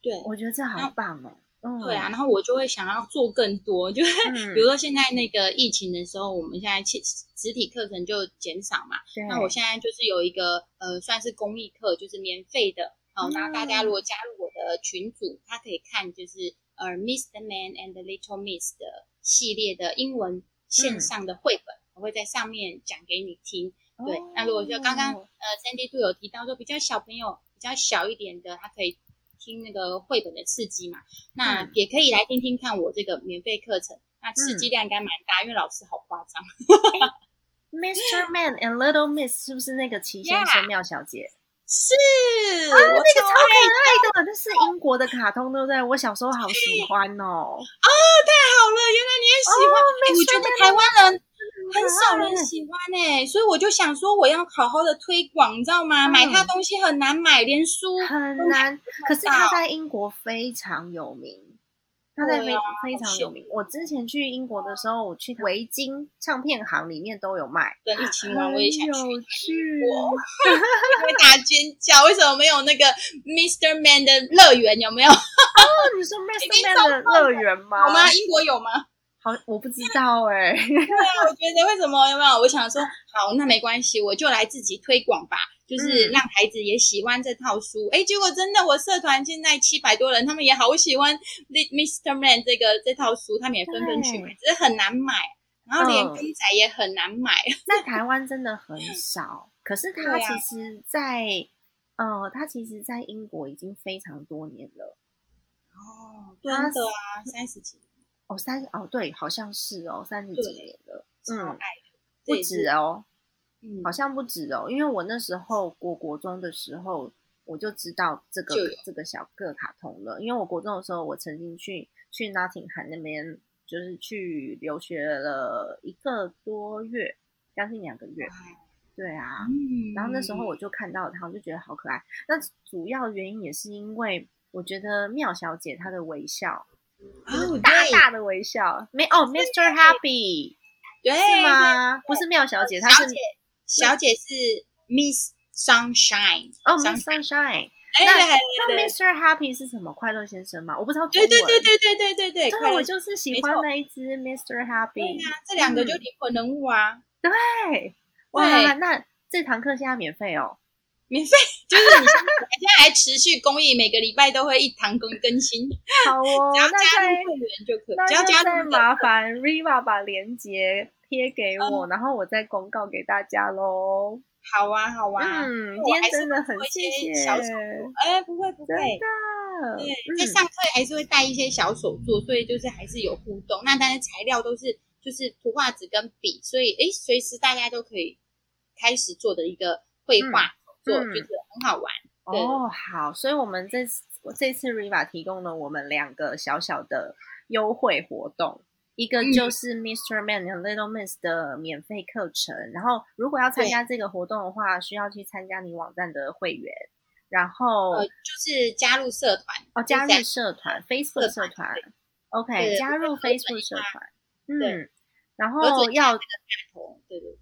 Speaker 2: 对
Speaker 1: 我觉得这好棒哦。嗯，
Speaker 2: 对啊，然后我就会想要做更多，就是
Speaker 1: 嗯。
Speaker 2: 比如说现在那个疫情的时候，我们现在其实体课程就减少嘛，那我现在就是有一个呃，算是公益课，就是免费的。哦，那大家如果加入我的群组，他可以看就是呃 Mister Man and the Little Miss 的系列的英文线上的绘本，我会在上面讲给你听。对，那如果说刚刚
Speaker 1: 哦。
Speaker 2: 呃，Sandy Two 有提到说比较小朋友比较小一点的，他可以听那个绘本的刺激嘛，那
Speaker 1: 嗯
Speaker 2: 也可以来听听看我这个免费课程。那刺激量应该蛮大，因为老师好夸张。
Speaker 1: Mr. Man and Little Miss 是不是那个齐先生妙小姐？
Speaker 2: 是，
Speaker 1: 啊，那个超
Speaker 2: 超
Speaker 1: 可爱的，那是英国的卡通，对不对？我小时候好喜欢哦。
Speaker 2: 好了，原来你也喜欢。
Speaker 1: 哦
Speaker 2: 哎、我觉得台湾人很少人喜欢哎、所以我就想说，我要好好的推广，你知道吗？
Speaker 1: 嗯
Speaker 2: 买他东西很难买，连书
Speaker 1: 很难，可是他在英国非常有名，他在非、非常有名。我之前去英国的时候，我去维京唱片行里面都有卖，
Speaker 2: 跟一起玩，我也想去。
Speaker 1: 很有趣。
Speaker 2: 会大尖叫，为什么没有那个 Mr. Man 的乐园？有没有？
Speaker 1: 哦，你说 Mr. Man 的乐园吗？
Speaker 2: 有吗？英国有吗？
Speaker 1: 好，我不知道哎、
Speaker 2: 对啊，我觉得为什么有没有？我想说，好，那没关系，我就来自己推广吧，就是
Speaker 1: 嗯
Speaker 2: 让孩子也喜欢这套书。哎、结果真的，我社团现在七百多人，他们也好喜欢 Mr. Man 这个这套书，他们也纷纷去买，只是很难买，然后连
Speaker 1: 嗯
Speaker 2: 公仔也很难买。
Speaker 1: 在台湾真的很少，可是它
Speaker 2: 对啊
Speaker 1: 其实在，呃，他其实在英国已经非常多年了。
Speaker 2: 哦，真的啊，三十几年，
Speaker 1: 哦，三哦，对，好像是哦，三十几年了，
Speaker 2: 嗯，
Speaker 1: 不止哦，
Speaker 2: 嗯。
Speaker 1: 好像不止哦，因为我那时候国国中的时候，我就知道这个这个小个卡通了，因为我国中的时候，我曾经去去 Nottingham 那边，就是去留学了一个多月，将近两个月，对啊，
Speaker 2: 嗯
Speaker 1: 然后那时候我就看到它，我就觉得好可爱。那主要原因也是因为我觉得妙小姐她的微笑，
Speaker 2: 哦，
Speaker 1: 大大的微笑，没哦，Mr. Happy
Speaker 2: 对
Speaker 1: 是？吗？不是妙小姐，她是
Speaker 2: 小姐，是 Miss Sunshine
Speaker 1: 哦 Miss Sunshine。
Speaker 2: 哎，
Speaker 1: 那那 Mr. Happy 是什么？快乐先生吗？我不知道
Speaker 2: 对。对对对对对对对，
Speaker 1: 对我就是喜欢那一只 Mr. Happy。
Speaker 2: 呀，这两个就灵魂人物啊，
Speaker 1: 对，哇，那这堂课现在免费哦。
Speaker 2: 免费，就是你现在现在还持续公益，每个礼拜都会一堂更更新，
Speaker 1: 好哦，
Speaker 2: 只要加入会员就可以，只要加入那个
Speaker 1: 麻烦 Riva 把链接贴给
Speaker 2: 嗯。
Speaker 1: 我，然后我再公告给大家喽。
Speaker 2: 好啊好啊，
Speaker 1: 嗯，
Speaker 2: 我
Speaker 1: 今天
Speaker 2: 还是
Speaker 1: 真的很
Speaker 2: 会做一
Speaker 1: 谢谢，
Speaker 2: 些小手哎，不会不会，
Speaker 1: 真的。
Speaker 2: 对，
Speaker 1: 嗯。
Speaker 2: 在上课还是会带一些小手作，所以就是还是有互动。那但是材料都是就是图画纸跟笔，所以诶，随时大家都可以开始做的一个绘画手作，
Speaker 1: 嗯。
Speaker 2: 就是很好玩。
Speaker 1: 哦，好，所以我们这次这次 Riva 提供了我们两个小小的优惠活动，一个
Speaker 2: 嗯。
Speaker 1: 就是 Mr. Man and Little Miss 的免费课程，然后如果要参加这个活动的话，需要去参加你网站的会员，然后、
Speaker 2: 呃，就是加入社团
Speaker 1: 哦加入社团 Facebook 社
Speaker 2: 社团
Speaker 1: ，OK 加入 Facebook 社团，嗯，然后要
Speaker 2: 对对对。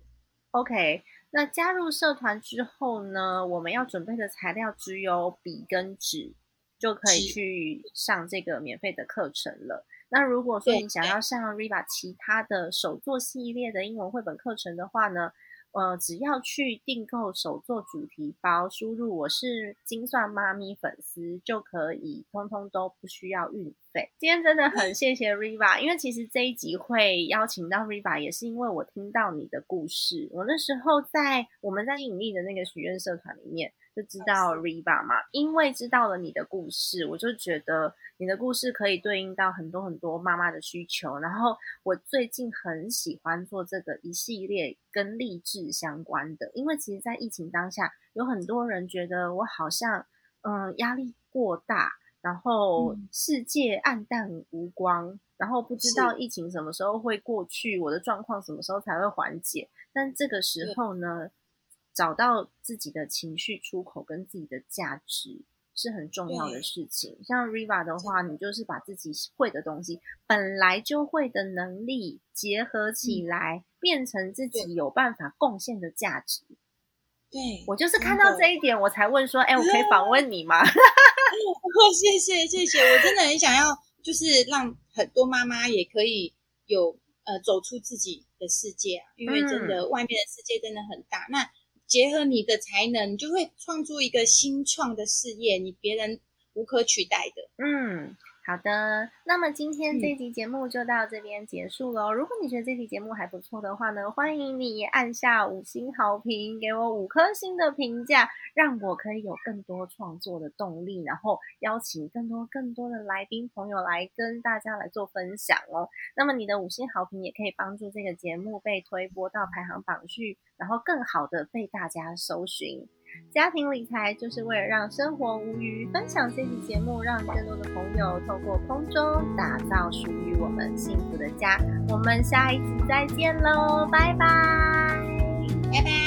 Speaker 1: OK，那加入社团之后呢，我们要准备的材料只有笔跟纸，就可以去上这个免费的课程了。那如果说你想要上 Riva 其他的手作系列的英文绘本课程的话呢，呃，只要去订购手作主题包，输入我是精算妈咪粉丝就可以，通通都不需要运费。今天真的很谢谢 Riva，因为其实这一集会邀请到 Riva，也是因为我听到你的故事。我那时候在我们在引力的那个许愿社团里面就知道 Riva 嘛，因为知道了你的故事，我就觉得你的故事可以对应到很多很多妈妈的需求。然后我最近很喜欢做这个一系列跟励志相关的，因为其实，在疫情当下，有很多人觉得我好像嗯压力过大，然后
Speaker 2: 嗯
Speaker 1: 世界暗淡无光，然后不知道疫情什么时候会过去，我的状况什么时候才会缓解。但这个时候呢，找到自己的情绪出口跟自己的价值，是很重要的事情。像 Riva 的话，你就是把自己会的东西，本来就会的能力结合起来，变成自己有办法贡献的价值。
Speaker 2: 对
Speaker 1: 我就是看到这一点，我才问说，哎，我可以访问你吗？
Speaker 2: 谢谢谢谢，我真的很想要，就是让很多妈妈也可以有呃走出自己的世界啊，因为真的外面的世界真的很大。那结合你的才能，你就会创出一个新创的事业，你别人无可取代的。
Speaker 1: 嗯。好的，那么今天这集节目就到这边结束喽。如果你觉得这集节目还不错的话呢，欢迎你按下五星好评，给我五颗星的评价，让我可以有更多创作的动力，然后邀请更多更多的来宾朋友来跟大家来做分享哦。那么你的五星好评也可以帮助这个节目被推播到排行榜去，然后更好的被大家搜寻。家庭理财就是为了让生活无余，分享这期节目，让更多的朋友透过空中打造属于我们幸福的家。我们下一集再见喽，拜拜，
Speaker 2: 拜拜。